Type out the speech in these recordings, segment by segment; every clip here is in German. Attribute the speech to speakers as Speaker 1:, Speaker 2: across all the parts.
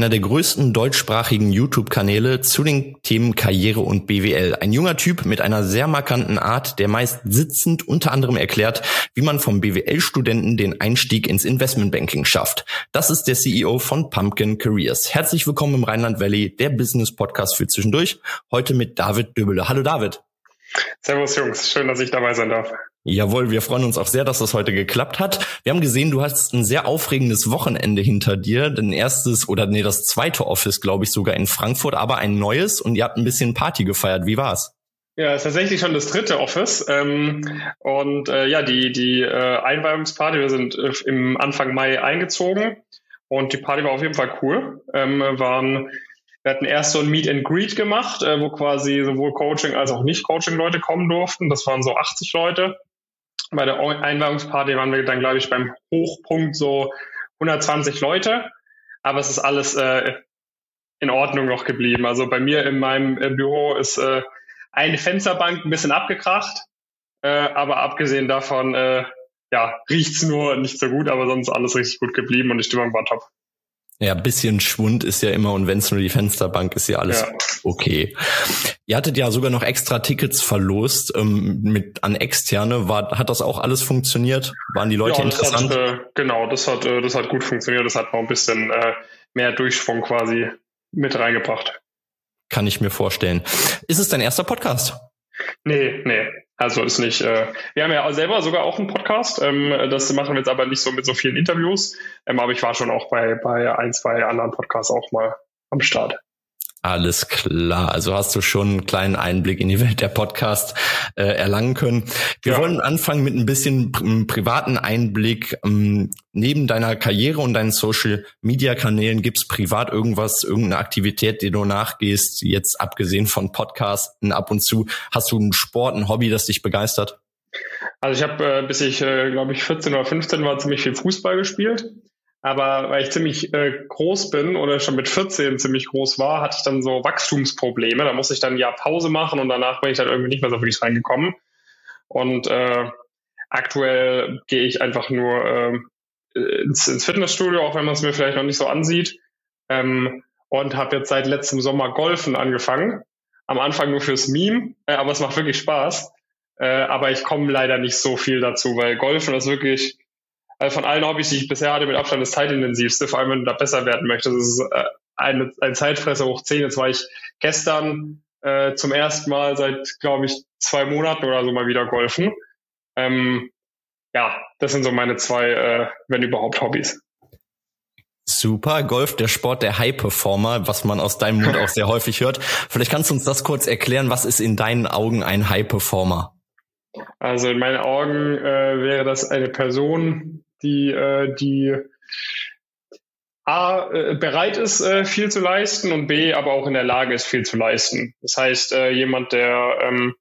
Speaker 1: Einer der größten deutschsprachigen YouTube-Kanäle zu den Themen Karriere und BWL. Ein junger Typ mit einer sehr markanten Art, der meist sitzend unter anderem erklärt, wie man vom BWL-Studenten den Einstieg ins Investmentbanking schafft. Das ist der CEO von Pumpkin Careers. Herzlich willkommen im Rheinland Valley, der Business Podcast für zwischendurch. Heute mit David Döbele. Hallo David.
Speaker 2: Servus Jungs, schön, dass ich dabei sein darf.
Speaker 1: Jawohl, wir freuen uns auch sehr, dass das heute geklappt hat. Wir haben gesehen, du hast ein sehr aufregendes Wochenende hinter dir. Dein erstes oder nee, das zweite Office, glaube ich, sogar in Frankfurt, aber ein neues und ihr habt ein bisschen Party gefeiert. Wie war's?
Speaker 2: Ja, ist tatsächlich schon das dritte Office. Ähm, und äh, ja, die, die äh, Einweihungsparty, wir sind äh, im Anfang Mai eingezogen und die Party war auf jeden Fall cool. Ähm, waren wir hatten erst so ein Meet and Greet gemacht, äh, wo quasi sowohl Coaching als auch Nicht-Coaching-Leute kommen durften. Das waren so 80 Leute. Bei der Einweihungsparty waren wir dann, glaube ich, beim Hochpunkt so 120 Leute. Aber es ist alles äh, in Ordnung noch geblieben. Also bei mir in meinem äh, Büro ist äh, eine Fensterbank ein bisschen abgekracht. Äh, aber abgesehen davon, äh, ja, riecht's nur nicht so gut, aber sonst alles richtig gut geblieben und die Stimmung war top.
Speaker 1: Ja, bisschen Schwund ist ja immer und wenn es nur die Fensterbank ist, ja alles ja. okay. Ihr hattet ja sogar noch extra Tickets verlost ähm, mit an externe. War, hat das auch alles funktioniert? Waren die Leute ja, interessant?
Speaker 2: Hat, äh, genau, das hat, äh, das hat gut funktioniert. Das hat noch ein bisschen äh, mehr Durchschwung quasi mit reingebracht.
Speaker 1: Kann ich mir vorstellen. Ist es dein erster Podcast?
Speaker 2: Nee, nee. Also ist nicht. Äh, wir haben ja selber sogar auch einen Podcast. Ähm, das machen wir jetzt aber nicht so mit so vielen Interviews. Ähm, aber ich war schon auch bei, bei ein, zwei anderen Podcasts auch mal am Start.
Speaker 1: Alles klar. Also hast du schon einen kleinen Einblick in die Welt der Podcast äh, erlangen können. Wir ja. wollen anfangen mit ein bisschen pr privaten Einblick. Ähm, neben deiner Karriere und deinen Social Media Kanälen gibt's privat irgendwas, irgendeine Aktivität, die du nachgehst, jetzt abgesehen von Podcasten ab und zu. Hast du einen Sport, ein Hobby, das dich begeistert?
Speaker 2: Also ich habe, äh, bis ich, äh, glaube ich, 14 oder 15 war, ziemlich viel Fußball gespielt. Aber weil ich ziemlich äh, groß bin oder schon mit 14 ziemlich groß war, hatte ich dann so Wachstumsprobleme. Da musste ich dann Jahr Pause machen und danach bin ich dann irgendwie nicht mehr so wirklich reingekommen. Und äh, aktuell gehe ich einfach nur äh, ins, ins Fitnessstudio, auch wenn man es mir vielleicht noch nicht so ansieht. Ähm, und habe jetzt seit letztem Sommer Golfen angefangen. Am Anfang nur fürs Meme, äh, aber es macht wirklich Spaß. Äh, aber ich komme leider nicht so viel dazu, weil Golfen ist wirklich also von allen Hobbys, die ich bisher hatte, mit Abstand das zeitintensivste, vor allem wenn du da besser werden möchtest. Das ist äh, eine, ein Zeitfresser hoch 10. Jetzt war ich gestern äh, zum ersten Mal seit, glaube ich, zwei Monaten oder so mal wieder golfen. Ähm, ja, das sind so meine zwei, äh, wenn überhaupt, Hobbys.
Speaker 1: Super, Golf, der Sport der High Performer, was man aus deinem Mund auch sehr häufig hört. Vielleicht kannst du uns das kurz erklären. Was ist in deinen Augen ein High Performer?
Speaker 2: Also in meinen Augen äh, wäre das eine Person, die, äh, die A, äh, bereit ist, äh, viel zu leisten und B, aber auch in der Lage ist, viel zu leisten. Das heißt, äh, jemand, der ähm,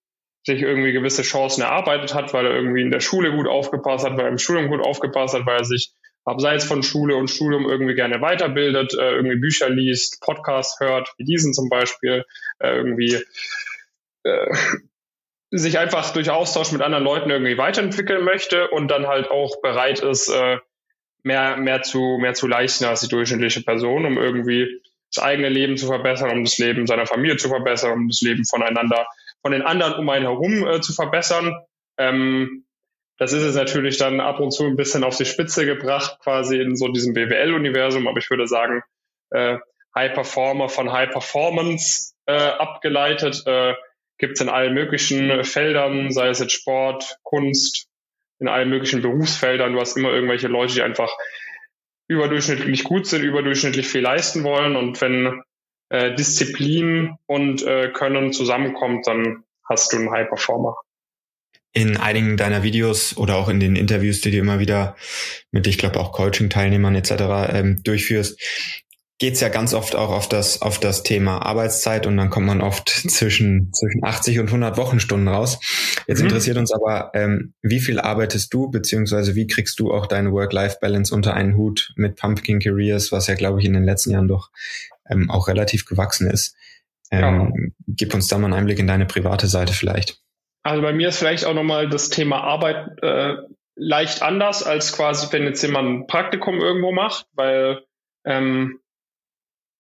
Speaker 2: sich irgendwie gewisse Chancen erarbeitet hat, weil er irgendwie in der Schule gut aufgepasst hat, weil er im Studium gut aufgepasst hat, weil er sich abseits von Schule und Studium irgendwie gerne weiterbildet, äh, irgendwie Bücher liest, Podcasts hört, wie diesen zum Beispiel, äh, irgendwie äh, sich einfach durch Austausch mit anderen Leuten irgendwie weiterentwickeln möchte und dann halt auch bereit ist, äh, mehr, mehr zu, mehr zu leisten als die durchschnittliche Person, um irgendwie das eigene Leben zu verbessern, um das Leben seiner Familie zu verbessern, um das Leben voneinander, von den anderen um einen herum äh, zu verbessern. Ähm, das ist es natürlich dann ab und zu ein bisschen auf die Spitze gebracht, quasi in so diesem BWL-Universum, aber ich würde sagen, äh, High Performer von High Performance äh, abgeleitet, äh, gibt es in allen möglichen Feldern, sei es jetzt Sport, Kunst, in allen möglichen Berufsfeldern. Du hast immer irgendwelche Leute, die einfach überdurchschnittlich gut sind, überdurchschnittlich viel leisten wollen. Und wenn äh, Disziplin und äh, Können zusammenkommt, dann hast du einen High Performer.
Speaker 3: In einigen deiner Videos oder auch in den Interviews, die du immer wieder mit, ich glaube, auch Coaching-Teilnehmern etc. Ähm, durchführst, geht's ja ganz oft auch auf das, auf das Thema Arbeitszeit und dann kommt man oft zwischen, zwischen 80 und 100 Wochenstunden raus. Jetzt mhm. interessiert uns aber, ähm, wie viel arbeitest du, beziehungsweise wie kriegst du auch deine Work-Life-Balance unter einen Hut mit Pumpkin Careers, was ja, glaube ich, in den letzten Jahren doch ähm, auch relativ gewachsen ist. Ähm, ja. Gib uns da mal einen Einblick in deine private Seite vielleicht.
Speaker 2: Also bei mir ist vielleicht auch nochmal das Thema Arbeit äh, leicht anders, als quasi, wenn jetzt jemand ein Praktikum irgendwo macht, weil ähm,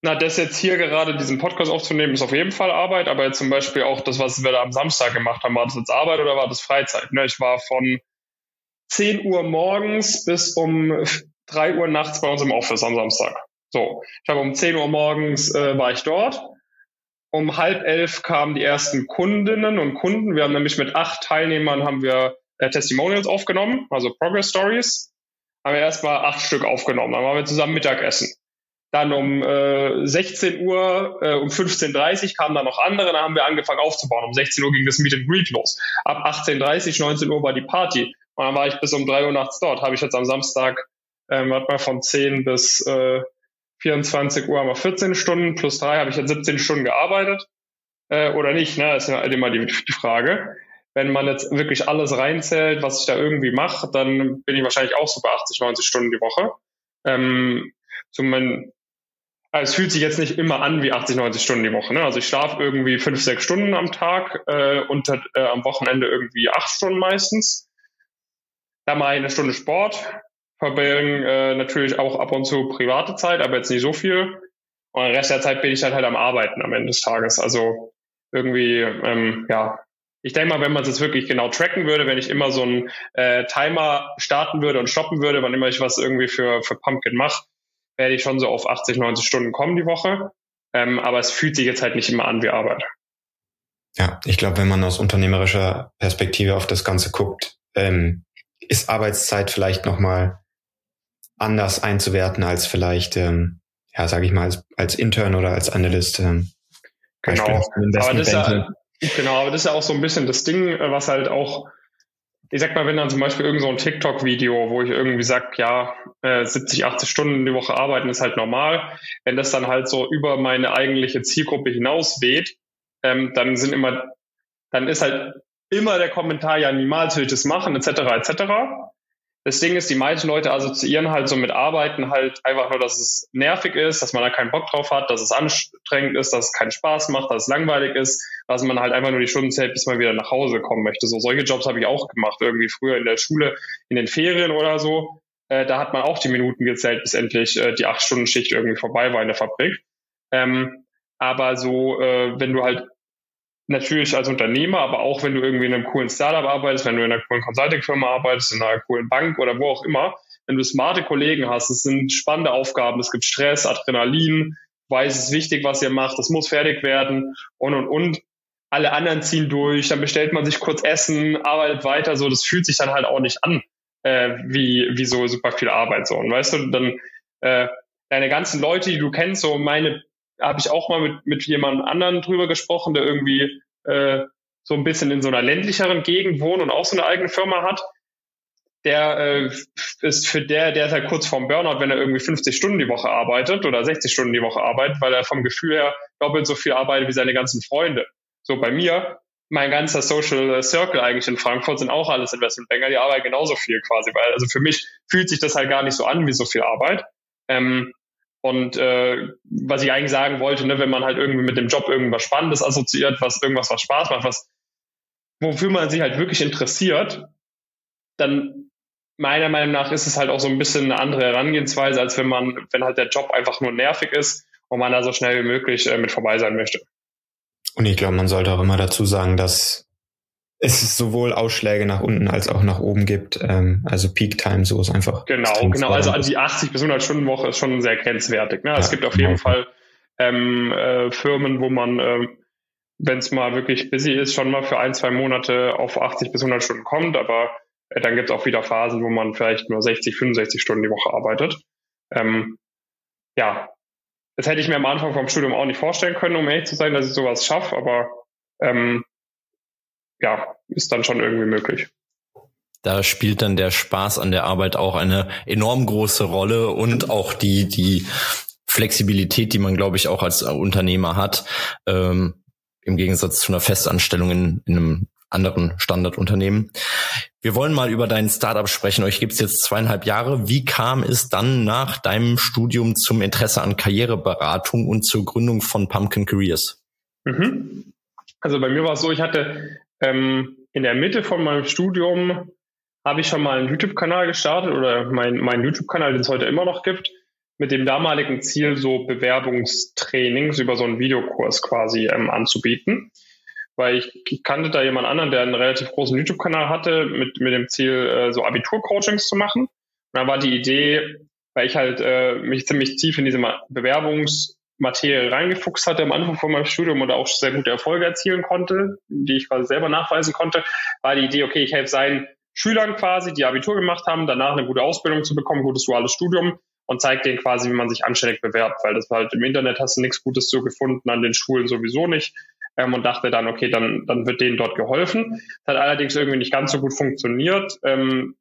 Speaker 2: na, das jetzt hier gerade diesen Podcast aufzunehmen, ist auf jeden Fall Arbeit, aber jetzt zum Beispiel auch das, was wir da am Samstag gemacht haben, war das jetzt Arbeit oder war das Freizeit? Ne, ich war von 10 Uhr morgens bis um 3 Uhr nachts bei uns im Office am Samstag. So, ich habe um 10 Uhr morgens äh, war ich dort. Um halb elf kamen die ersten Kundinnen und Kunden. Wir haben nämlich mit acht Teilnehmern haben wir äh, Testimonials aufgenommen, also Progress Stories. Haben wir erstmal acht Stück aufgenommen. Dann waren wir zusammen Mittagessen. Dann um äh, 16 Uhr, äh, um 15.30 Uhr kamen dann noch andere, dann haben wir angefangen aufzubauen. Um 16 Uhr ging das Meet and Greet los. Ab 18.30 19 Uhr war die Party. Und dann war ich bis um 3 Uhr nachts dort. Habe ich jetzt am Samstag, ähm, warte mal, von 10 bis äh, 24 Uhr haben wir 14 Stunden, plus 3 habe ich jetzt 17 Stunden gearbeitet. Äh, oder nicht, ne? Das ist ja immer die, die Frage. Wenn man jetzt wirklich alles reinzählt, was ich da irgendwie mache, dann bin ich wahrscheinlich auch so bei 80, 90 Stunden die Woche. Ähm, so mein, es fühlt sich jetzt nicht immer an wie 80, 90 Stunden die Woche. Ne? Also ich schlafe irgendwie fünf, sechs Stunden am Tag äh, und äh, am Wochenende irgendwie acht Stunden meistens. Da mache ich eine Stunde Sport, verbringen äh, natürlich auch ab und zu private Zeit, aber jetzt nicht so viel. Und den Rest der Zeit bin ich dann halt am Arbeiten am Ende des Tages. Also irgendwie, ähm, ja, ich denke mal, wenn man es jetzt wirklich genau tracken würde, wenn ich immer so einen äh, Timer starten würde und stoppen würde, wann immer ich was irgendwie für, für Pumpkin mache, werde ich schon so auf 80, 90 Stunden kommen die Woche. Ähm, aber es fühlt sich jetzt halt nicht immer an wie Arbeit.
Speaker 3: Ja, ich glaube, wenn man aus unternehmerischer Perspektive auf das Ganze guckt, ähm, ist Arbeitszeit vielleicht nochmal anders einzuwerten als vielleicht, ähm, ja, sage ich mal, als, als Intern oder als Analyst. Ähm,
Speaker 2: genau. Aber das, ja, genau, aber das ist ja auch so ein bisschen das Ding, was halt auch ich sag mal, wenn dann zum Beispiel irgend so ein TikTok-Video, wo ich irgendwie sag, ja, äh, 70, 80 Stunden die Woche arbeiten ist halt normal, wenn das dann halt so über meine eigentliche Zielgruppe hinaus weht, ähm, dann sind immer, dann ist halt immer der Kommentar, ja, niemals will ich das machen, etc., etc. Das Ding ist, die meisten Leute assoziieren halt so mit Arbeiten halt einfach nur, dass es nervig ist, dass man da keinen Bock drauf hat, dass es anstrengend ist, dass es keinen Spaß macht, dass es langweilig ist, dass man halt einfach nur die Stunden zählt, bis man wieder nach Hause kommen möchte. So solche Jobs habe ich auch gemacht, irgendwie früher in der Schule, in den Ferien oder so. Äh, da hat man auch die Minuten gezählt, bis endlich äh, die acht Stunden Schicht irgendwie vorbei war in der Fabrik. Ähm, aber so, äh, wenn du halt natürlich als Unternehmer, aber auch wenn du irgendwie in einem coolen Startup arbeitest, wenn du in einer coolen Consulting-Firma arbeitest, in einer coolen Bank oder wo auch immer, wenn du smarte Kollegen hast, es sind spannende Aufgaben, es gibt Stress, Adrenalin, weiß es ist wichtig, was ihr macht, es muss fertig werden und und und. Alle anderen ziehen durch, dann bestellt man sich kurz Essen, arbeitet weiter, so, das fühlt sich dann halt auch nicht an, äh, wie, wie so super viel Arbeit, so. Und weißt du, dann, äh, deine ganzen Leute, die du kennst, so meine habe ich auch mal mit, mit jemandem anderen drüber gesprochen, der irgendwie äh, so ein bisschen in so einer ländlicheren Gegend wohnt und auch so eine eigene Firma hat. Der äh, ist für der, der ist halt kurz vorm Burnout, wenn er irgendwie 50 Stunden die Woche arbeitet oder 60 Stunden die Woche arbeitet, weil er vom Gefühl her doppelt so viel arbeitet wie seine ganzen Freunde. So bei mir, mein ganzer Social Circle eigentlich in Frankfurt sind auch alles Investmentbanker, die arbeiten genauso viel quasi, weil also für mich fühlt sich das halt gar nicht so an wie so viel Arbeit. Ähm, und äh, was ich eigentlich sagen wollte, ne, wenn man halt irgendwie mit dem Job irgendwas Spannendes assoziiert, was irgendwas, was Spaß macht, was wofür man sich halt wirklich interessiert, dann meiner Meinung nach ist es halt auch so ein bisschen eine andere Herangehensweise, als wenn man, wenn halt der Job einfach nur nervig ist und man da so schnell wie möglich äh, mit vorbei sein möchte.
Speaker 3: Und ich glaube, man sollte auch immer dazu sagen, dass es sowohl Ausschläge nach unten als auch nach oben gibt. Ähm, also Peak Time, so ist einfach.
Speaker 2: Genau, genau. Also die 80 bis 100 Stunden Woche ist schon sehr grenzwertig. Ne? Ja, es gibt auf jeden genau. Fall ähm, äh, Firmen, wo man, äh, wenn es mal wirklich busy ist, schon mal für ein, zwei Monate auf 80 bis 100 Stunden kommt. Aber äh, dann gibt es auch wieder Phasen, wo man vielleicht nur 60, 65 Stunden die Woche arbeitet. Ähm, ja, das hätte ich mir am Anfang vom Studium auch nicht vorstellen können, um ehrlich zu sein, dass ich sowas schaffe. Aber ähm, ja, ist dann schon irgendwie möglich.
Speaker 1: Da spielt dann der Spaß an der Arbeit auch eine enorm große Rolle und auch die, die Flexibilität, die man, glaube ich, auch als Unternehmer hat, ähm, im Gegensatz zu einer Festanstellung in, in einem anderen Standardunternehmen. Wir wollen mal über dein Startup sprechen. Euch gibt es jetzt zweieinhalb Jahre. Wie kam es dann nach deinem Studium zum Interesse an Karriereberatung und zur Gründung von Pumpkin Careers?
Speaker 2: Mhm. Also bei mir war es so, ich hatte ähm, in der Mitte von meinem Studium habe ich schon mal einen YouTube-Kanal gestartet oder mein, mein YouTube-Kanal, den es heute immer noch gibt, mit dem damaligen Ziel, so Bewerbungstrainings über so einen Videokurs quasi ähm, anzubieten weil ich, ich kannte da jemand anderen, der einen relativ großen YouTube-Kanal hatte, mit, mit dem Ziel, äh, so Abitur-Coachings zu machen. Und dann war die Idee, weil ich halt äh, mich ziemlich tief in diese Bewerbungsmaterie reingefuchst hatte am Anfang von meinem Studium und auch sehr gute Erfolge erzielen konnte, die ich quasi selber nachweisen konnte, war die Idee, okay, ich helfe seinen Schülern quasi, die Abitur gemacht haben, danach eine gute Ausbildung zu bekommen, gutes duales Studium und zeigt denen quasi, wie man sich anständig bewerbt, weil das war halt im Internet hast du nichts Gutes so gefunden, an den Schulen sowieso nicht ähm, und dachte dann, okay, dann, dann wird denen dort geholfen. Das hat allerdings irgendwie nicht ganz so gut funktioniert. Ähm,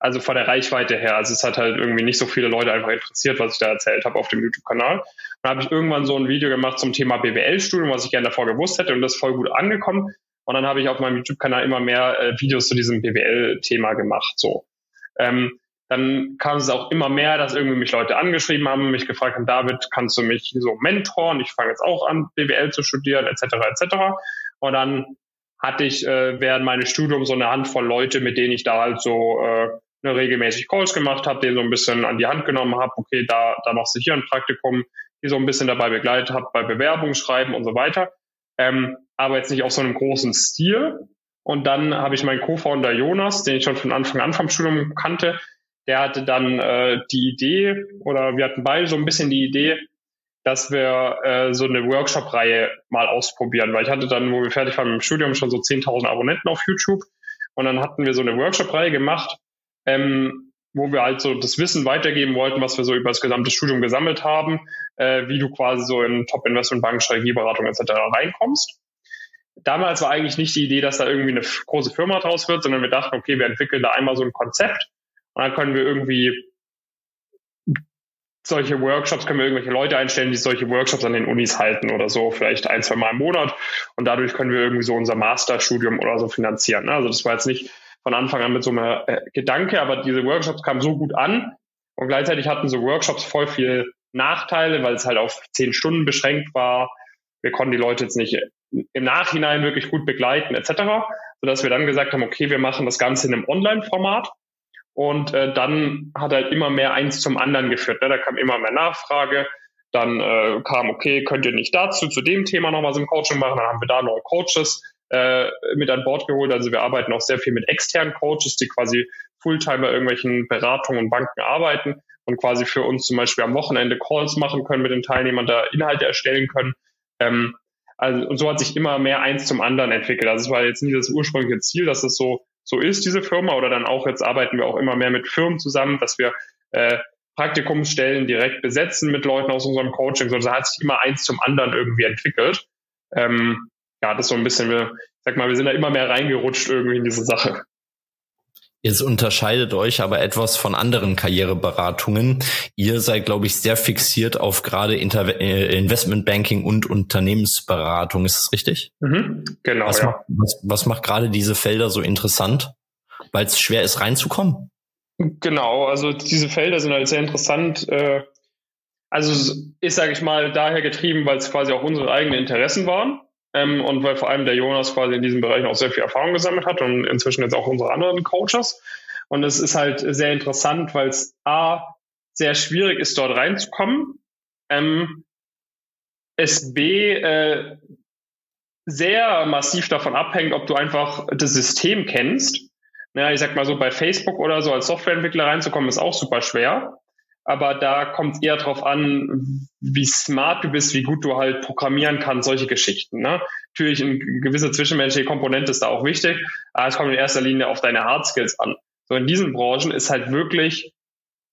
Speaker 2: also von der Reichweite her. Also es hat halt irgendwie nicht so viele Leute einfach interessiert, was ich da erzählt habe auf dem YouTube-Kanal. Dann habe ich irgendwann so ein Video gemacht zum Thema BWL-Studium, was ich gerne davor gewusst hätte und das ist voll gut angekommen. Und dann habe ich auf meinem YouTube-Kanal immer mehr äh, Videos zu diesem BWL-Thema gemacht. So. Ähm, dann kam es auch immer mehr, dass irgendwie mich Leute angeschrieben haben, mich gefragt haben, David, kannst du mich so mentoren? Ich fange jetzt auch an, BWL zu studieren, etc., etc. Und dann hatte ich äh, während meines Studiums so eine Handvoll Leute, mit denen ich da halt so äh, regelmäßig Calls gemacht habe, denen so ein bisschen an die Hand genommen habe, okay, da, da machst du hier ein Praktikum, die so ein bisschen dabei begleitet habe bei Bewerbungsschreiben und so weiter. Ähm, aber jetzt nicht auf so einem großen Stil. Und dann habe ich meinen Co-Founder Jonas, den ich schon von Anfang an vom Studium kannte, der hatte dann äh, die Idee, oder wir hatten beide so ein bisschen die Idee, dass wir äh, so eine Workshop-Reihe mal ausprobieren, weil ich hatte dann, wo wir fertig waren mit dem Studium, schon so 10.000 Abonnenten auf YouTube und dann hatten wir so eine Workshop-Reihe gemacht, ähm, wo wir halt so das Wissen weitergeben wollten, was wir so über das gesamte Studium gesammelt haben, äh, wie du quasi so in Top-Investment-Bank, Strategieberatung etc. reinkommst. Damals war eigentlich nicht die Idee, dass da irgendwie eine große Firma draus wird, sondern wir dachten, okay, wir entwickeln da einmal so ein Konzept und dann können wir irgendwie solche Workshops, können wir irgendwelche Leute einstellen, die solche Workshops an den Unis halten oder so, vielleicht ein, zwei Mal im Monat. Und dadurch können wir irgendwie so unser Masterstudium oder so finanzieren. Ne? Also das war jetzt nicht von Anfang an mit so einem äh, Gedanke, aber diese Workshops kamen so gut an und gleichzeitig hatten so Workshops voll viel Nachteile, weil es halt auf zehn Stunden beschränkt war. Wir konnten die Leute jetzt nicht im Nachhinein wirklich gut begleiten etc., sodass wir dann gesagt haben, okay, wir machen das Ganze in einem Online-Format und äh, dann hat halt immer mehr eins zum anderen geführt. Ne? Da kam immer mehr Nachfrage. Dann äh, kam, okay, könnt ihr nicht dazu, zu dem Thema noch was im Coaching machen? Dann haben wir da neue Coaches äh, mit an Bord geholt. Also wir arbeiten auch sehr viel mit externen Coaches, die quasi Fulltime bei irgendwelchen Beratungen und Banken arbeiten und quasi für uns zum Beispiel am Wochenende Calls machen können mit den Teilnehmern, da Inhalte erstellen können. Ähm, also, und so hat sich immer mehr eins zum anderen entwickelt. Also es war jetzt nie das ursprüngliche Ziel, dass es so so ist, diese Firma. Oder dann auch, jetzt arbeiten wir auch immer mehr mit Firmen zusammen, dass wir äh, Praktikumsstellen direkt besetzen mit Leuten aus unserem Coaching. So, da hat sich immer eins zum anderen irgendwie entwickelt. Ähm, ja, das ist so ein bisschen, wir, sag mal, wir sind da immer mehr reingerutscht irgendwie in diese Sache.
Speaker 1: Jetzt unterscheidet euch aber etwas von anderen Karriereberatungen. Ihr seid, glaube ich, sehr fixiert auf gerade Inter äh, Investmentbanking und Unternehmensberatung. Ist das richtig?
Speaker 2: Mhm, genau.
Speaker 1: Was,
Speaker 2: ja.
Speaker 1: macht, was, was macht gerade diese Felder so interessant? Weil es schwer ist, reinzukommen?
Speaker 2: Genau, also diese Felder sind halt sehr interessant. Äh, also ist, sage ich mal, daher getrieben, weil es quasi auch unsere eigenen Interessen waren. Ähm, und weil vor allem der Jonas quasi in diesem Bereich auch sehr viel Erfahrung gesammelt hat und inzwischen jetzt auch unsere anderen Coaches. Und es ist halt sehr interessant, weil es A, sehr schwierig ist, dort reinzukommen. Ähm, es B, äh, sehr massiv davon abhängt, ob du einfach das System kennst. Naja, ich sag mal so, bei Facebook oder so als Softwareentwickler reinzukommen, ist auch super schwer aber da kommt es eher darauf an, wie smart du bist, wie gut du halt programmieren kannst, solche Geschichten. Ne? Natürlich eine gewisse zwischenmenschliche Komponente ist da auch wichtig, aber es kommt in erster Linie auf deine Hard Skills an. So in diesen Branchen ist halt wirklich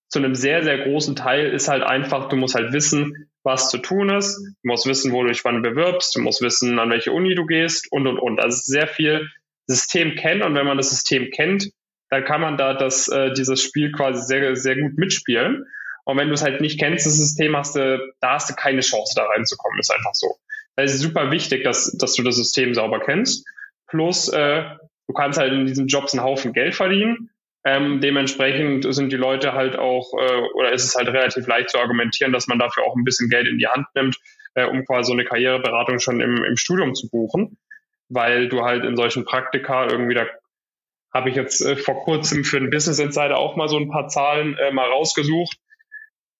Speaker 2: zu einem sehr, sehr großen Teil ist halt einfach, du musst halt wissen, was zu tun ist, du musst wissen, wo du dich wann bewirbst, du musst wissen, an welche Uni du gehst und, und, und. Also sehr viel System kennen und wenn man das System kennt, dann kann man da das, äh, dieses Spiel quasi sehr, sehr gut mitspielen. Und wenn du es halt nicht kennst, das System, hast du, da hast du keine Chance, da reinzukommen. Ist einfach so. Es ist super wichtig, dass, dass du das System sauber kennst. Plus, äh, du kannst halt in diesen Jobs einen Haufen Geld verdienen. Ähm, dementsprechend sind die Leute halt auch, äh, oder ist es halt relativ leicht zu argumentieren, dass man dafür auch ein bisschen Geld in die Hand nimmt, äh, um quasi so eine Karriereberatung schon im, im Studium zu buchen. Weil du halt in solchen Praktika irgendwie, da habe ich jetzt äh, vor kurzem für den Business Insider auch mal so ein paar Zahlen äh, mal rausgesucht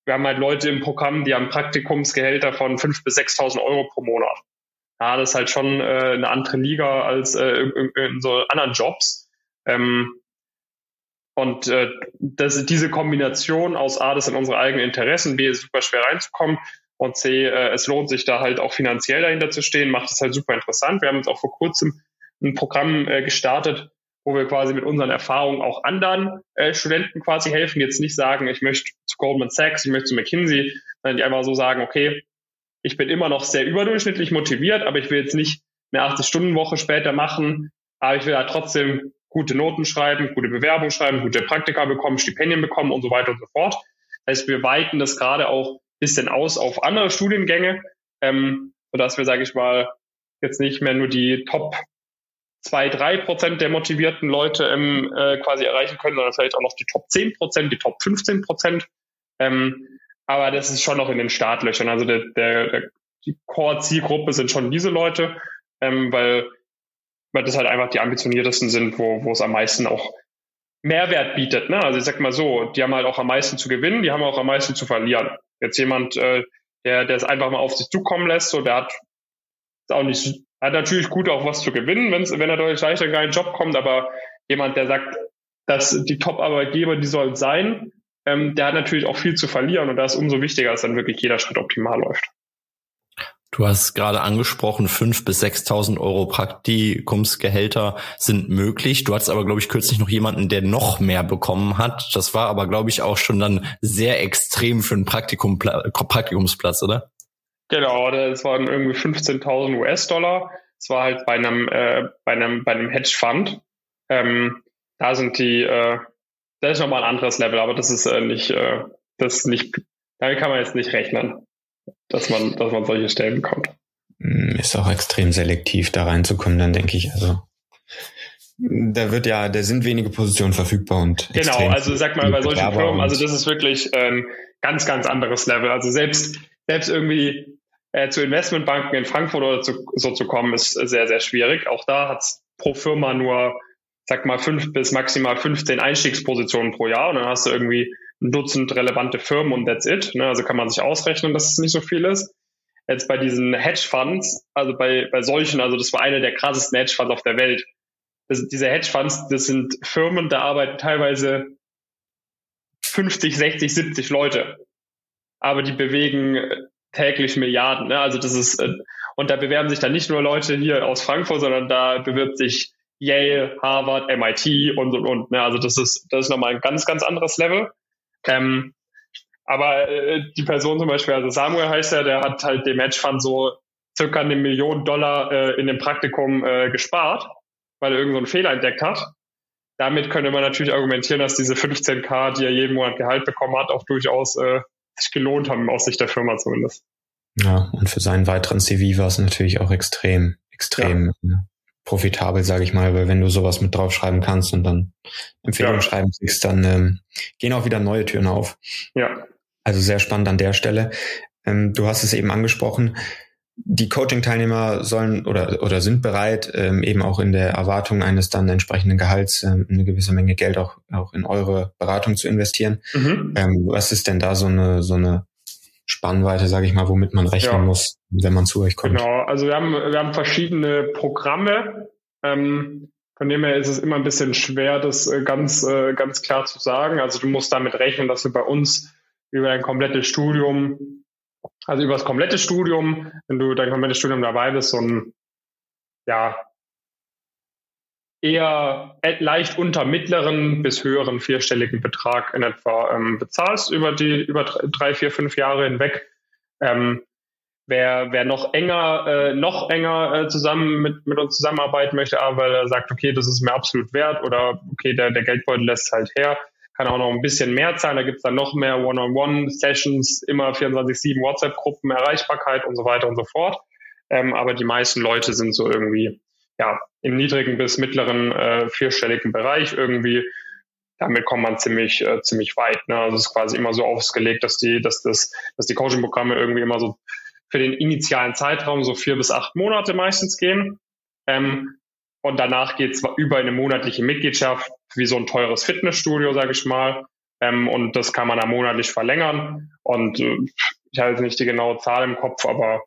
Speaker 2: wir haben halt Leute im Programm, die haben Praktikumsgehälter von 5.000 bis 6.000 Euro pro Monat. Ja, das ist halt schon äh, eine andere Liga als äh, in, in so anderen Jobs. Ähm, und äh, das, diese Kombination aus A, das sind unsere eigenen Interessen, B, ist super schwer reinzukommen und C, äh, es lohnt sich da halt auch finanziell dahinter zu stehen, macht es halt super interessant. Wir haben jetzt auch vor kurzem ein Programm äh, gestartet, wo wir quasi mit unseren Erfahrungen auch anderen äh, Studenten quasi helfen. Jetzt nicht sagen, ich möchte zu Goldman Sachs, ich möchte zu McKinsey, sondern die einfach so sagen, okay, ich bin immer noch sehr überdurchschnittlich motiviert, aber ich will jetzt nicht eine 80-Stunden-Woche später machen, aber ich will da trotzdem gute Noten schreiben, gute Bewerbungen schreiben, gute Praktika bekommen, Stipendien bekommen und so weiter und so fort. Das heißt, wir weiten das gerade auch ein bisschen aus auf andere Studiengänge, ähm, sodass wir, sage ich mal, jetzt nicht mehr nur die Top zwei, drei Prozent der motivierten Leute ähm, äh, quasi erreichen können, sondern vielleicht auch noch die Top 10 Prozent, die Top 15 Prozent. Ähm, aber das ist schon noch in den Startlöchern. Also der, der, der die Core-Zielgruppe sind schon diese Leute, ähm, weil, weil das halt einfach die ambitioniertesten sind, wo, wo es am meisten auch Mehrwert bietet. Ne? Also ich sag mal so, die haben halt auch am meisten zu gewinnen, die haben auch am meisten zu verlieren. Jetzt jemand, äh, der, der es einfach mal auf sich zukommen lässt, so der hat auch nicht hat natürlich gut auch was zu gewinnen, wenn's, wenn er durch leichter einen Job kommt, aber jemand, der sagt, dass die Top-Arbeitgeber, die sollen sein, ähm, der hat natürlich auch viel zu verlieren und da ist umso wichtiger, dass dann wirklich jeder Schritt optimal läuft.
Speaker 1: Du hast gerade angesprochen, fünf bis 6.000 Euro Praktikumsgehälter sind möglich. Du hattest aber, glaube ich, kürzlich noch jemanden, der noch mehr bekommen hat. Das war aber, glaube ich, auch schon dann sehr extrem für einen Praktikum, Praktikumsplatz, oder?
Speaker 2: Genau, das waren irgendwie 15.000 US-Dollar. Das war halt bei einem, äh, bei einem, bei einem Hedgefonds. Ähm, da sind die, äh, das ist nochmal ein anderes Level, aber das ist äh, nicht, äh, das ist nicht, damit kann man jetzt nicht rechnen, dass man, dass man solche Stellen bekommt.
Speaker 3: Hm, ist auch extrem selektiv, da reinzukommen, dann denke ich, also. Da wird ja, da sind wenige Positionen verfügbar und
Speaker 2: genau, also sag mal bei solchen Firmen, also das ist wirklich ein ähm, ganz, ganz anderes Level. Also selbst selbst irgendwie äh, zu Investmentbanken in Frankfurt oder zu, so zu kommen, ist sehr, sehr schwierig. Auch da hat pro Firma nur, sag mal, fünf bis maximal 15 Einstiegspositionen pro Jahr und dann hast du irgendwie ein Dutzend relevante Firmen und that's it. Ne? Also kann man sich ausrechnen, dass es nicht so viel ist. Jetzt bei diesen Hedgefonds, also bei, bei solchen, also das war eine der krassesten Hedgefonds auf der Welt. Das, diese Hedgefonds, das sind Firmen, da arbeiten teilweise 50, 60, 70 Leute. Aber die bewegen täglich Milliarden. Ne? Also das ist, äh, und da bewerben sich dann nicht nur Leute hier aus Frankfurt, sondern da bewirbt sich Yale, Harvard, MIT und und und. Ne? Also das ist, das ist nochmal ein ganz, ganz anderes Level. Ähm, aber äh, die Person zum Beispiel, also Samuel heißt er, der hat halt dem Hedgefund so circa eine Million Dollar äh, in dem Praktikum äh, gespart, weil er irgendeinen so Fehler entdeckt hat. Damit könnte man natürlich argumentieren, dass diese 15k, die er jeden Monat Gehalt bekommen hat, auch durchaus äh, sich gelohnt haben, aus Sicht der Firma zumindest.
Speaker 3: Ja, und für seinen weiteren CV war es natürlich auch extrem, extrem ja. profitabel, sage ich mal, weil wenn du sowas mit draufschreiben kannst und dann Empfehlungen ja. schreiben kriegst, dann ähm, gehen auch wieder neue Türen auf.
Speaker 2: Ja.
Speaker 3: Also sehr spannend an der Stelle. Ähm, du hast es eben angesprochen, die Coaching-Teilnehmer sollen oder, oder sind bereit, ähm, eben auch in der Erwartung eines dann entsprechenden Gehalts ähm, eine gewisse Menge Geld auch, auch in eure Beratung zu investieren. Mhm. Ähm, was ist denn da so eine, so eine Spannweite, sage ich mal, womit man rechnen ja. muss, wenn man zu euch kommt?
Speaker 2: Genau, also wir haben, wir haben verschiedene Programme. Ähm, von dem her ist es immer ein bisschen schwer, das äh, ganz, äh, ganz klar zu sagen. Also du musst damit rechnen, dass du bei uns über ein komplettes Studium also über das komplette Studium, wenn du dein komplettes Studium dabei bist, so ein, ja, eher leicht unter mittleren bis höheren vierstelligen Betrag in etwa ähm, bezahlst über die über drei, vier, fünf Jahre hinweg. Ähm, wer, wer noch enger, äh, noch enger äh, zusammen mit, mit uns zusammenarbeiten möchte, aber weil er sagt, okay, das ist mir absolut wert oder okay, der, der Geldbeutel lässt halt her, kann auch noch ein bisschen mehr zahlen. Da gibt's dann noch mehr One-on-One-Sessions, immer 24-7 WhatsApp-Gruppen, Erreichbarkeit und so weiter und so fort. Ähm, aber die meisten Leute sind so irgendwie ja im niedrigen bis mittleren äh, vierstelligen Bereich irgendwie. Damit kommt man ziemlich äh, ziemlich weit. Ne? Also es ist quasi immer so ausgelegt, dass die dass das dass die Coaching-Programme irgendwie immer so für den initialen Zeitraum so vier bis acht Monate meistens gehen. Ähm, und danach geht es über eine monatliche Mitgliedschaft, wie so ein teures Fitnessstudio, sage ich mal. Ähm, und das kann man dann monatlich verlängern. Und äh, ich habe jetzt nicht die genaue Zahl im Kopf, aber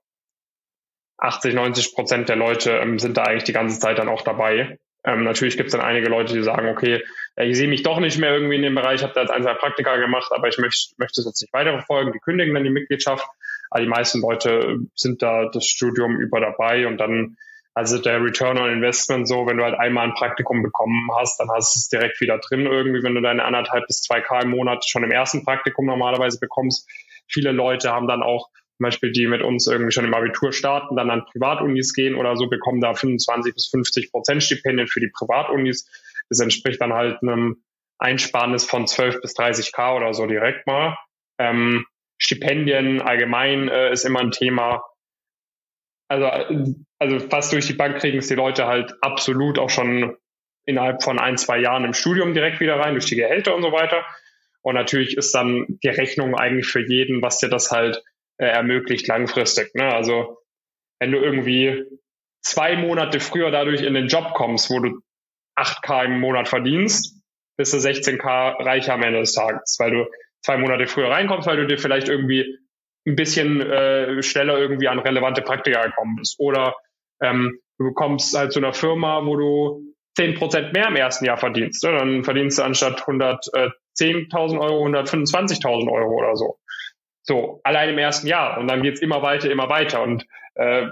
Speaker 2: 80, 90 Prozent der Leute ähm, sind da eigentlich die ganze Zeit dann auch dabei. Ähm, natürlich gibt es dann einige Leute, die sagen, okay, ich sehe mich doch nicht mehr irgendwie in dem Bereich, ich habe da jetzt ein, zwei Praktika gemacht, aber ich möchte, möchte es jetzt nicht weiterverfolgen, die kündigen dann die Mitgliedschaft. Aber die meisten Leute sind da das Studium über dabei und dann also der Return on Investment so, wenn du halt einmal ein Praktikum bekommen hast, dann hast du es direkt wieder drin irgendwie, wenn du deine anderthalb bis zwei K im Monat schon im ersten Praktikum normalerweise bekommst. Viele Leute haben dann auch zum Beispiel die mit uns irgendwie schon im Abitur starten, dann an Privatunis gehen oder so, bekommen da 25 bis 50 Prozent Stipendien für die Privatunis. Das entspricht dann halt einem Einsparnis von 12 bis 30 K oder so direkt mal. Ähm, Stipendien allgemein äh, ist immer ein Thema also, also fast durch die Bank kriegen es die Leute halt absolut auch schon innerhalb von ein, zwei Jahren im Studium direkt wieder rein, durch die Gehälter und so weiter. Und natürlich ist dann die Rechnung eigentlich für jeden, was dir das halt äh, ermöglicht langfristig. Ne? Also wenn du irgendwie zwei Monate früher dadurch in den Job kommst, wo du 8K im Monat verdienst, bist du 16K reicher am Ende des Tages, weil du zwei Monate früher reinkommst, weil du dir vielleicht irgendwie ein bisschen äh, schneller irgendwie an relevante Praktika gekommen bist. Oder ähm, du bekommst halt zu einer Firma, wo du zehn Prozent mehr im ersten Jahr verdienst. Ne? Dann verdienst du anstatt 110.000 Euro 125.000 Euro oder so. So, allein im ersten Jahr. Und dann geht's immer weiter, immer weiter. Und äh,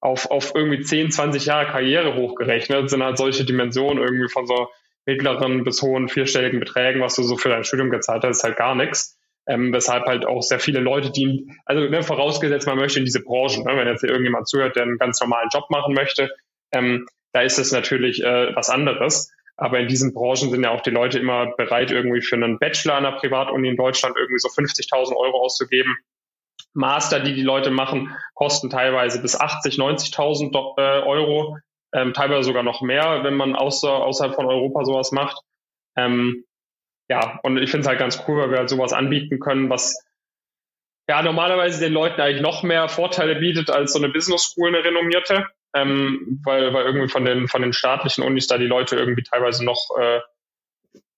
Speaker 2: auf, auf irgendwie 10, 20 Jahre Karriere hochgerechnet sind halt solche Dimensionen irgendwie von so mittleren bis hohen vierstelligen Beträgen, was du so für dein Studium gezahlt hast, ist halt gar nichts. Ähm, weshalb halt auch sehr viele Leute, die, also ne, vorausgesetzt, man möchte in diese Branchen, ne, wenn jetzt hier irgendjemand zuhört, der einen ganz normalen Job machen möchte, ähm, da ist es natürlich äh, was anderes. Aber in diesen Branchen sind ja auch die Leute immer bereit, irgendwie für einen Bachelor an der Privatuni in Deutschland irgendwie so 50.000 Euro auszugeben. Master, die die Leute machen, kosten teilweise bis 80, 90.000 äh, Euro, ähm, teilweise sogar noch mehr, wenn man außer, außerhalb von Europa sowas macht. Ähm, ja, und ich finde es halt ganz cool, weil wir halt sowas anbieten können, was ja normalerweise den Leuten eigentlich noch mehr Vorteile bietet als so eine Business School, eine renommierte, ähm, weil, weil irgendwie von den, von den staatlichen Unis da die Leute irgendwie teilweise noch, äh,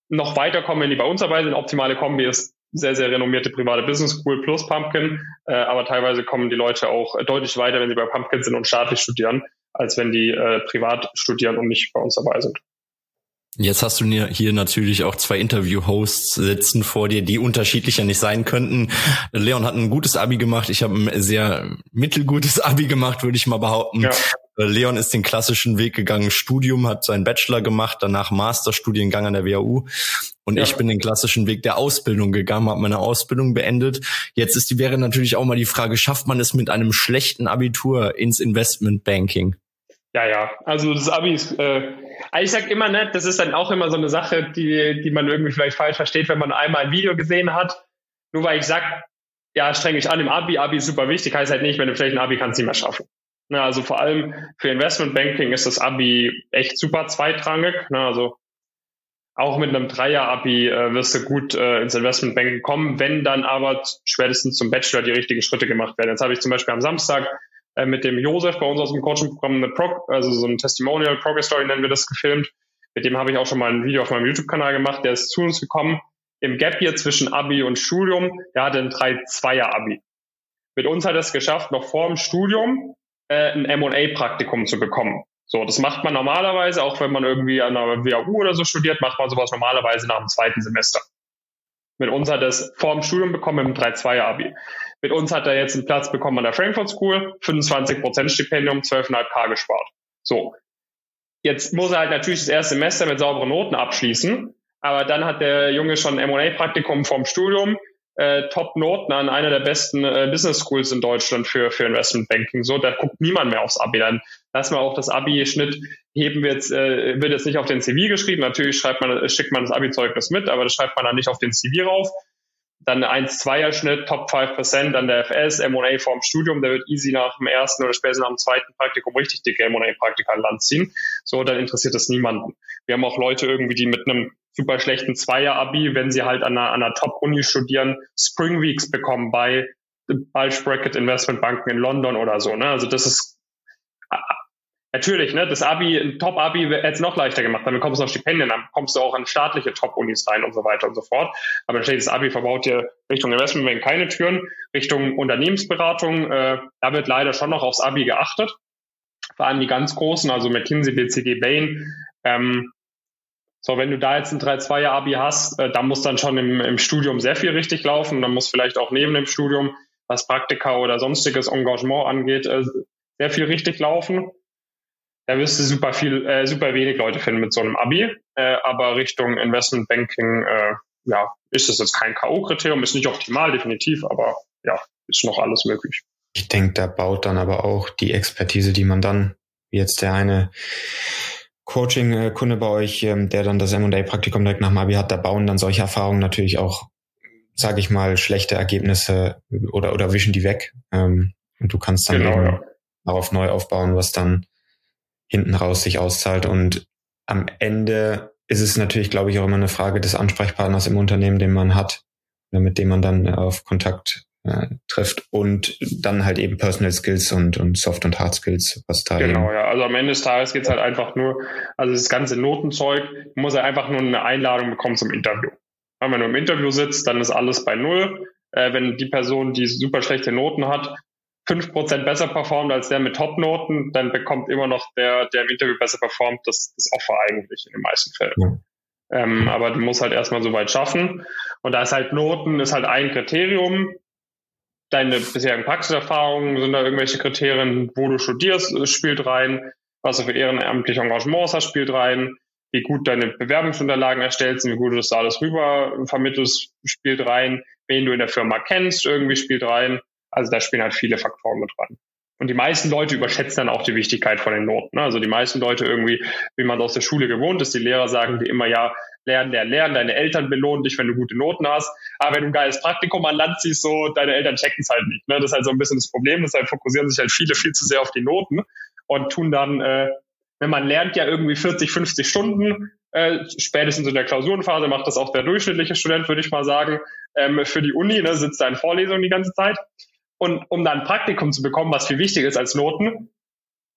Speaker 2: noch weiterkommen, wenn die bei uns dabei sind. Optimale Kombi ist sehr, sehr renommierte private Business School plus Pumpkin, äh, aber teilweise kommen die Leute auch deutlich weiter, wenn sie bei Pumpkin sind und staatlich studieren, als wenn die äh, privat studieren und nicht bei uns dabei sind.
Speaker 1: Jetzt hast du hier natürlich auch zwei Interview-Hosts sitzen vor dir, die unterschiedlicher nicht sein könnten. Leon hat ein gutes Abi gemacht. Ich habe ein sehr mittelgutes Abi gemacht, würde ich mal behaupten. Ja. Leon ist den klassischen Weg gegangen, Studium, hat seinen Bachelor gemacht, danach Masterstudiengang an der WHU. Und ja. ich bin den klassischen Weg der Ausbildung gegangen, habe meine Ausbildung beendet. Jetzt ist die wäre natürlich auch mal die Frage, schafft man es mit einem schlechten Abitur ins Investmentbanking?
Speaker 2: Ja, ja. Also das Abi ist, äh, ich sag immer, ne, das ist dann auch immer so eine Sache, die, die man irgendwie vielleicht falsch versteht, wenn man einmal ein Video gesehen hat. Nur weil ich sag, ja, streng dich an im Abi, Abi ist super wichtig, heißt halt nicht, wenn du vielleicht ein Abi kannst, nicht mehr schaffen. Ne, also vor allem für Investmentbanking ist das Abi echt super zweitrangig. Ne, also auch mit einem Dreier-Abi äh, wirst du gut äh, ins Investmentbanking kommen, wenn dann aber spätestens zum Bachelor die richtigen Schritte gemacht werden. Jetzt habe ich zum Beispiel am Samstag äh, mit dem Josef bei uns aus dem Coaching-Programm eine Pro also so ein Testimonial, Progress Story nennen wir das, gefilmt. Mit dem habe ich auch schon mal ein Video auf meinem YouTube-Kanal gemacht. Der ist zu uns gekommen im Gap hier zwischen Abi und Studium. Der hatte ein 3-2er-Abi. Mit uns hat er es geschafft, noch vor dem Studium äh, ein M&A-Praktikum zu bekommen. So, das macht man normalerweise, auch wenn man irgendwie an einer WAU oder so studiert, macht man sowas normalerweise nach dem zweiten Semester. Mit uns hat er es vor dem Studium bekommen im 3-2er-Abi. Mit uns hat er jetzt einen Platz bekommen an der Frankfurt School, 25% Stipendium, 12,5k gespart. So. Jetzt muss er halt natürlich das erste Semester mit sauberen Noten abschließen, aber dann hat der Junge schon ein M&A-Praktikum vom Studium, äh, Top-Noten an einer der besten äh, Business Schools in Deutschland für, für Investment Banking. So, da guckt niemand mehr aufs Abi. Dann, lass mal auch das Abi-Schnitt heben wir jetzt, äh, wird jetzt nicht auf den CV geschrieben. Natürlich schreibt man, schickt man das Abi-Zeugnis mit, aber das schreibt man dann nicht auf den CV rauf. Dann 1-2er-Schnitt, Top 5%, dann der FS, M&A vorm Studium, der wird easy nach dem ersten oder spätestens nach dem zweiten Praktikum richtig dicke M&A-Praktika an Land ziehen. So, dann interessiert das niemanden. Wir haben auch Leute irgendwie, die mit einem super schlechten Zweier-Abi, wenn sie halt an einer, an einer Top-Uni studieren, Spring Weeks bekommen bei Bulge Bracket Investmentbanken in London oder so. Ne? Also das ist Natürlich, ne, das Abi, ein Top-Abi hätte es noch leichter gemacht. Dann bekommst du noch Stipendien, dann kommst du auch an staatliche Top-Unis rein und so weiter und so fort. Aber das Abi verbaut dir Richtung Investmentbank keine Türen, Richtung Unternehmensberatung, äh, da wird leider schon noch aufs Abi geachtet. Vor allem die ganz großen, also McKinsey, BCG, Bain. Ähm, so, wenn du da jetzt ein 3-2-Abi hast, äh, dann muss dann schon im, im Studium sehr viel richtig laufen. Dann muss vielleicht auch neben dem Studium, was Praktika oder sonstiges Engagement angeht, äh, sehr viel richtig laufen da wirst du super viel, äh, super wenig Leute finden mit so einem Abi. Äh, aber Richtung Investmentbanking, äh, ja, ist es jetzt kein K.O.-Kriterium, ist nicht optimal, definitiv, aber ja, ist noch alles möglich.
Speaker 3: Ich denke, da baut dann aber auch die Expertise, die man dann, wie jetzt der eine Coaching-Kunde bei euch, ähm, der dann das M&A-Praktikum direkt nach dem Abi hat, da bauen dann solche Erfahrungen natürlich auch, sage ich mal, schlechte Ergebnisse oder, oder wischen die weg. Ähm, und du kannst dann genau, ja. darauf neu aufbauen, was dann hinten raus sich auszahlt. Und am Ende ist es natürlich, glaube ich, auch immer eine Frage des Ansprechpartners im Unternehmen, den man hat, mit dem man dann auf Kontakt äh, trifft und dann halt eben Personal Skills und, und Soft- und Hard Skills, was da
Speaker 2: Genau, ja. Also am Ende des Tages geht's halt einfach nur, also das ganze Notenzeug, muss er einfach nur eine Einladung bekommen zum Interview. Wenn du im Interview sitzt, dann ist alles bei Null. Äh, wenn die Person, die super schlechte Noten hat, fünf Prozent besser performt als der mit Top-Noten, dann bekommt immer noch der, der im Interview besser performt, das, das Offer eigentlich in den meisten Fällen. Ja. Ähm, aber du musst halt erstmal so weit schaffen. Und da ist halt Noten, ist halt ein Kriterium. Deine bisherigen Praxiserfahrungen sind da irgendwelche Kriterien, wo du studierst, spielt rein, was du für ehrenamtliche Engagements hast, spielt rein, wie gut deine Bewerbungsunterlagen erstellst, wie gut du das da alles rüber vermittelst, spielt rein, wen du in der Firma kennst, irgendwie spielt rein. Also da spielen halt viele Faktoren mit dran. Und die meisten Leute überschätzen dann auch die Wichtigkeit von den Noten. Ne? Also die meisten Leute irgendwie, wie man aus der Schule gewohnt ist, die Lehrer sagen dir immer, ja, lernen, lernen, lernen, deine Eltern belohnen dich, wenn du gute Noten hast. Aber wenn du ein geiles Praktikum an Land ziehst, so, deine Eltern checken es halt nicht. Ne? Das ist halt so ein bisschen das Problem. Deshalb fokussieren sich halt viele viel zu sehr auf die Noten und tun dann, äh, wenn man lernt ja irgendwie 40, 50 Stunden, äh, spätestens in der Klausurenphase macht das auch der durchschnittliche Student, würde ich mal sagen, ähm, für die Uni, ne, sitzt da in Vorlesungen die ganze Zeit. Und um dann ein Praktikum zu bekommen, was viel wichtiger ist als Noten,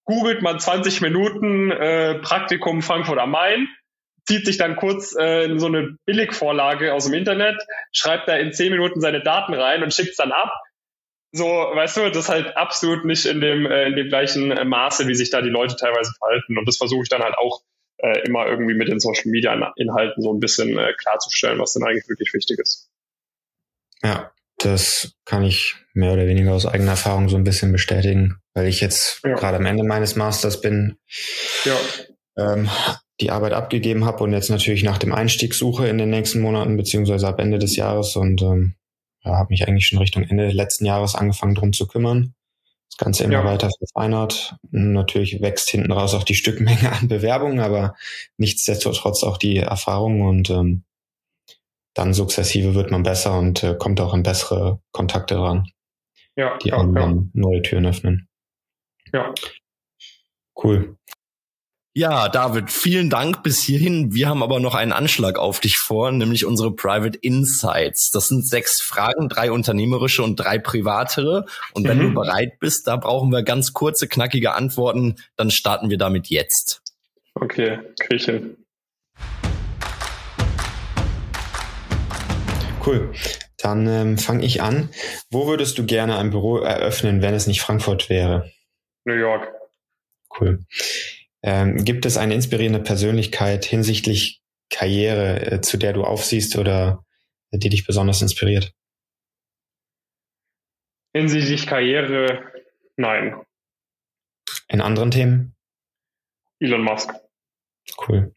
Speaker 2: googelt man 20 Minuten äh, Praktikum Frankfurt am Main, zieht sich dann kurz äh, so eine Billigvorlage aus dem Internet, schreibt da in 10 Minuten seine Daten rein und schickt es dann ab. So, weißt du, das ist halt absolut nicht in dem, äh, in dem gleichen äh, Maße, wie sich da die Leute teilweise verhalten. Und das versuche ich dann halt auch äh, immer irgendwie mit den Social Media Inhalten so ein bisschen äh, klarzustellen, was denn eigentlich wirklich wichtig ist.
Speaker 3: Ja, das kann ich mehr oder weniger aus eigener Erfahrung so ein bisschen bestätigen, weil ich jetzt ja. gerade am Ende meines Masters bin, ja. ähm, die Arbeit abgegeben habe und jetzt natürlich nach dem Einstieg suche in den nächsten Monaten beziehungsweise ab Ende des Jahres und ähm, ja, habe mich eigentlich schon Richtung Ende letzten Jahres angefangen drum zu kümmern. Das Ganze immer ja. weiter verfeinert. Natürlich wächst hinten raus auch die Stückmenge an Bewerbungen, aber nichtsdestotrotz auch die Erfahrung und ähm, dann sukzessive wird man besser und äh, kommt auch an bessere Kontakte ran, ja, die einem ja. neue Türen öffnen.
Speaker 2: Ja.
Speaker 3: Cool.
Speaker 1: Ja, David, vielen Dank bis hierhin. Wir haben aber noch einen Anschlag auf dich vor, nämlich unsere Private Insights. Das sind sechs Fragen, drei unternehmerische und drei privatere. Und wenn mhm. du bereit bist, da brauchen wir ganz kurze, knackige Antworten. Dann starten wir damit jetzt.
Speaker 2: Okay, Küche.
Speaker 3: Cool. Dann ähm, fange ich an. Wo würdest du gerne ein Büro eröffnen, wenn es nicht Frankfurt wäre?
Speaker 2: New York.
Speaker 3: Cool. Ähm, gibt es eine inspirierende Persönlichkeit hinsichtlich Karriere, äh, zu der du aufsiehst oder äh, die dich besonders inspiriert?
Speaker 2: Hinsichtlich Karriere, nein.
Speaker 3: In anderen Themen?
Speaker 2: Elon Musk.
Speaker 3: Cool.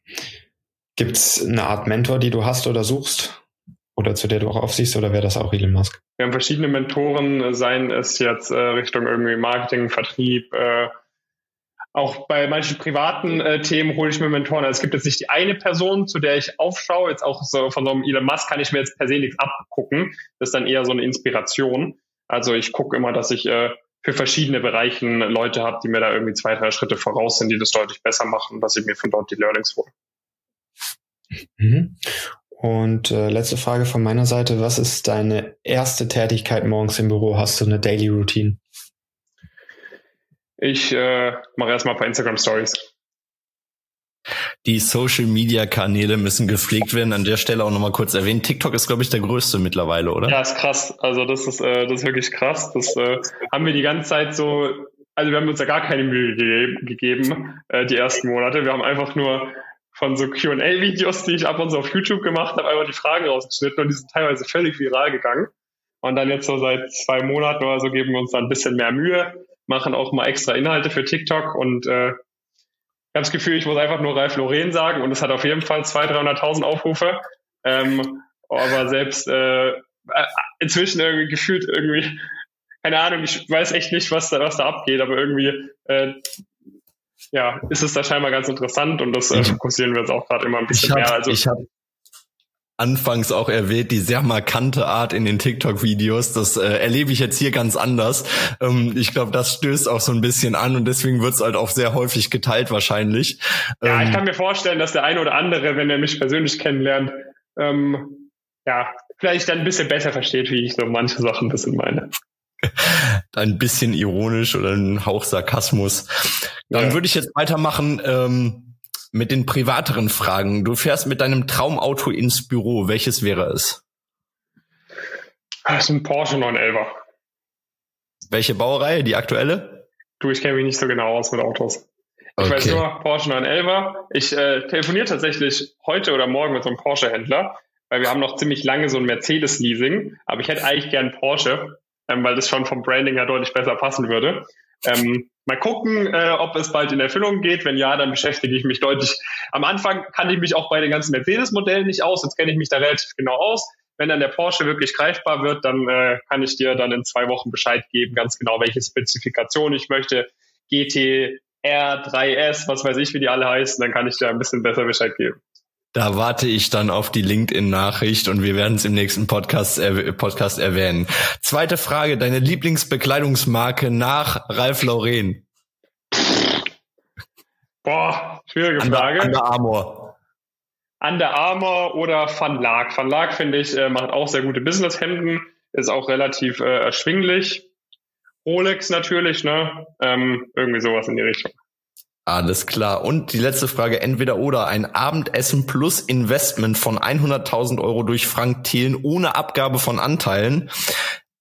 Speaker 3: Gibt es eine Art Mentor, die du hast oder suchst? Oder zu der du auch aufsiehst oder wäre das auch Elon Musk?
Speaker 2: Wir haben verschiedene Mentoren, seien es jetzt äh, Richtung irgendwie Marketing, Vertrieb, äh, auch bei manchen privaten äh, Themen hole ich mir Mentoren. Also es gibt jetzt nicht die eine Person, zu der ich aufschaue. Jetzt auch so von so einem Elon Musk kann ich mir jetzt per se nichts abgucken. Das ist dann eher so eine Inspiration. Also ich gucke immer, dass ich äh, für verschiedene Bereichen Leute habe, die mir da irgendwie zwei, drei Schritte voraus sind, die das deutlich besser machen, dass ich mir von dort die Learnings hole.
Speaker 3: Mhm. Und äh, letzte Frage von meiner Seite. Was ist deine erste Tätigkeit morgens im Büro? Hast du eine Daily Routine?
Speaker 2: Ich äh, mache erstmal ein paar Instagram Stories.
Speaker 1: Die Social Media Kanäle müssen gepflegt werden. An der Stelle auch nochmal kurz erwähnt. TikTok ist, glaube ich, der größte mittlerweile, oder?
Speaker 2: Ja, ist krass. Also das ist, äh, das ist wirklich krass. Das äh, haben wir die ganze Zeit so, also wir haben uns ja gar keine Mühe gegeben, gegeben äh, die ersten Monate. Wir haben einfach nur von so QA-Videos, die ich ab und zu auf YouTube gemacht habe, einfach die Fragen rausgeschnitten und die sind teilweise völlig viral gegangen. Und dann jetzt so seit zwei Monaten oder so geben wir uns dann ein bisschen mehr Mühe, machen auch mal extra Inhalte für TikTok und äh, ich habe das Gefühl, ich muss einfach nur Ralf Loren sagen und es hat auf jeden Fall 200.000, 300.000 Aufrufe. Ähm, aber selbst äh, äh, inzwischen irgendwie gefühlt irgendwie, keine Ahnung, ich weiß echt nicht, was da, was da abgeht, aber irgendwie äh, ja, ist es da scheinbar ganz interessant und das äh, fokussieren wir jetzt auch gerade immer ein bisschen
Speaker 1: hab,
Speaker 2: mehr. Also
Speaker 1: ich habe anfangs auch erwähnt, die sehr markante Art in den TikTok-Videos. Das äh, erlebe ich jetzt hier ganz anders. Ähm, ich glaube, das stößt auch so ein bisschen an und deswegen wird es halt auch sehr häufig geteilt wahrscheinlich.
Speaker 2: Ja, ähm, ich kann mir vorstellen, dass der eine oder andere, wenn er mich persönlich kennenlernt, ähm, ja, vielleicht dann ein bisschen besser versteht, wie ich so manche Sachen ein bisschen meine.
Speaker 1: ein bisschen ironisch oder ein Hauch Sarkasmus. Dann ja. würde ich jetzt weitermachen. Ähm, mit den privateren Fragen. Du fährst mit deinem Traumauto ins Büro. Welches wäre es?
Speaker 2: Das ist ein Porsche 911.
Speaker 1: Welche Baureihe? Die aktuelle?
Speaker 2: Du, ich kenne mich nicht so genau aus mit Autos. Ich okay. weiß nur Porsche 911. Ich äh, telefoniere tatsächlich heute oder morgen mit so einem Porsche-Händler, weil wir haben noch ziemlich lange so ein Mercedes-Leasing. Aber ich hätte eigentlich gern Porsche, ähm, weil das schon vom Branding her deutlich besser passen würde. Ähm, mal gucken, äh, ob es bald in Erfüllung geht. Wenn ja, dann beschäftige ich mich deutlich. Am Anfang kann ich mich auch bei den ganzen Mercedes-Modellen nicht aus. Jetzt kenne ich mich da relativ genau aus. Wenn dann der Porsche wirklich greifbar wird, dann äh, kann ich dir dann in zwei Wochen Bescheid geben, ganz genau, welche Spezifikation ich möchte. GT, R, 3S, was weiß ich, wie die alle heißen, dann kann ich dir ein bisschen besser Bescheid geben.
Speaker 1: Da warte ich dann auf die LinkedIn-Nachricht und wir werden es im nächsten Podcast, äh, Podcast erwähnen. Zweite Frage, deine Lieblingsbekleidungsmarke nach Ralf Lauren?
Speaker 2: Boah, schwierige Frage.
Speaker 1: Under Armour.
Speaker 2: Under Armour oder Van Laak. Van Laak, finde ich, äh, macht auch sehr gute Businesshemden, ist auch relativ äh, erschwinglich. Rolex natürlich, ne? Ähm, irgendwie sowas in die Richtung.
Speaker 1: Alles klar. Und die letzte Frage, entweder oder ein Abendessen plus Investment von 100.000 Euro durch Frank Thielen ohne Abgabe von Anteilen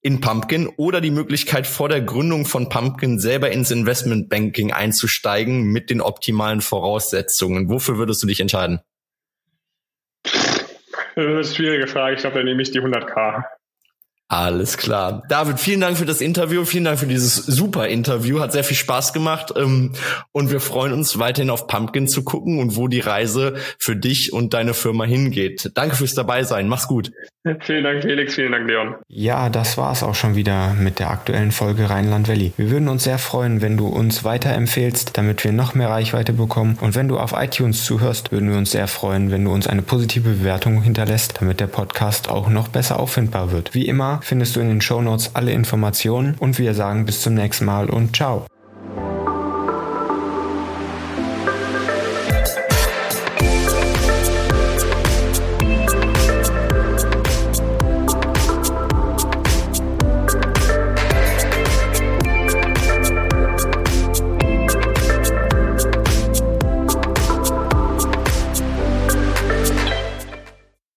Speaker 1: in Pumpkin oder die Möglichkeit vor der Gründung von Pumpkin selber ins Investmentbanking einzusteigen mit den optimalen Voraussetzungen. Wofür würdest du dich entscheiden?
Speaker 2: Das ist eine schwierige Frage. Ich glaube, da nehme ich die 100k.
Speaker 1: Alles klar. David, vielen Dank für das Interview. Vielen Dank für dieses super Interview. Hat sehr viel Spaß gemacht. Ähm, und wir freuen uns weiterhin auf Pumpkin zu gucken und wo die Reise für dich und deine Firma hingeht. Danke fürs dabei sein. Mach's gut.
Speaker 2: Vielen Dank, Felix. Vielen Dank, Leon.
Speaker 3: Ja, das war's auch schon wieder mit der aktuellen Folge Rheinland Valley. Wir würden uns sehr freuen, wenn du uns weiterempfehlst, damit wir noch mehr Reichweite bekommen. Und wenn du auf iTunes zuhörst, würden wir uns sehr freuen, wenn du uns eine positive Bewertung hinterlässt, damit der Podcast auch noch besser auffindbar wird. Wie immer findest du in den Show Notes alle Informationen und wir sagen bis zum nächsten Mal und ciao.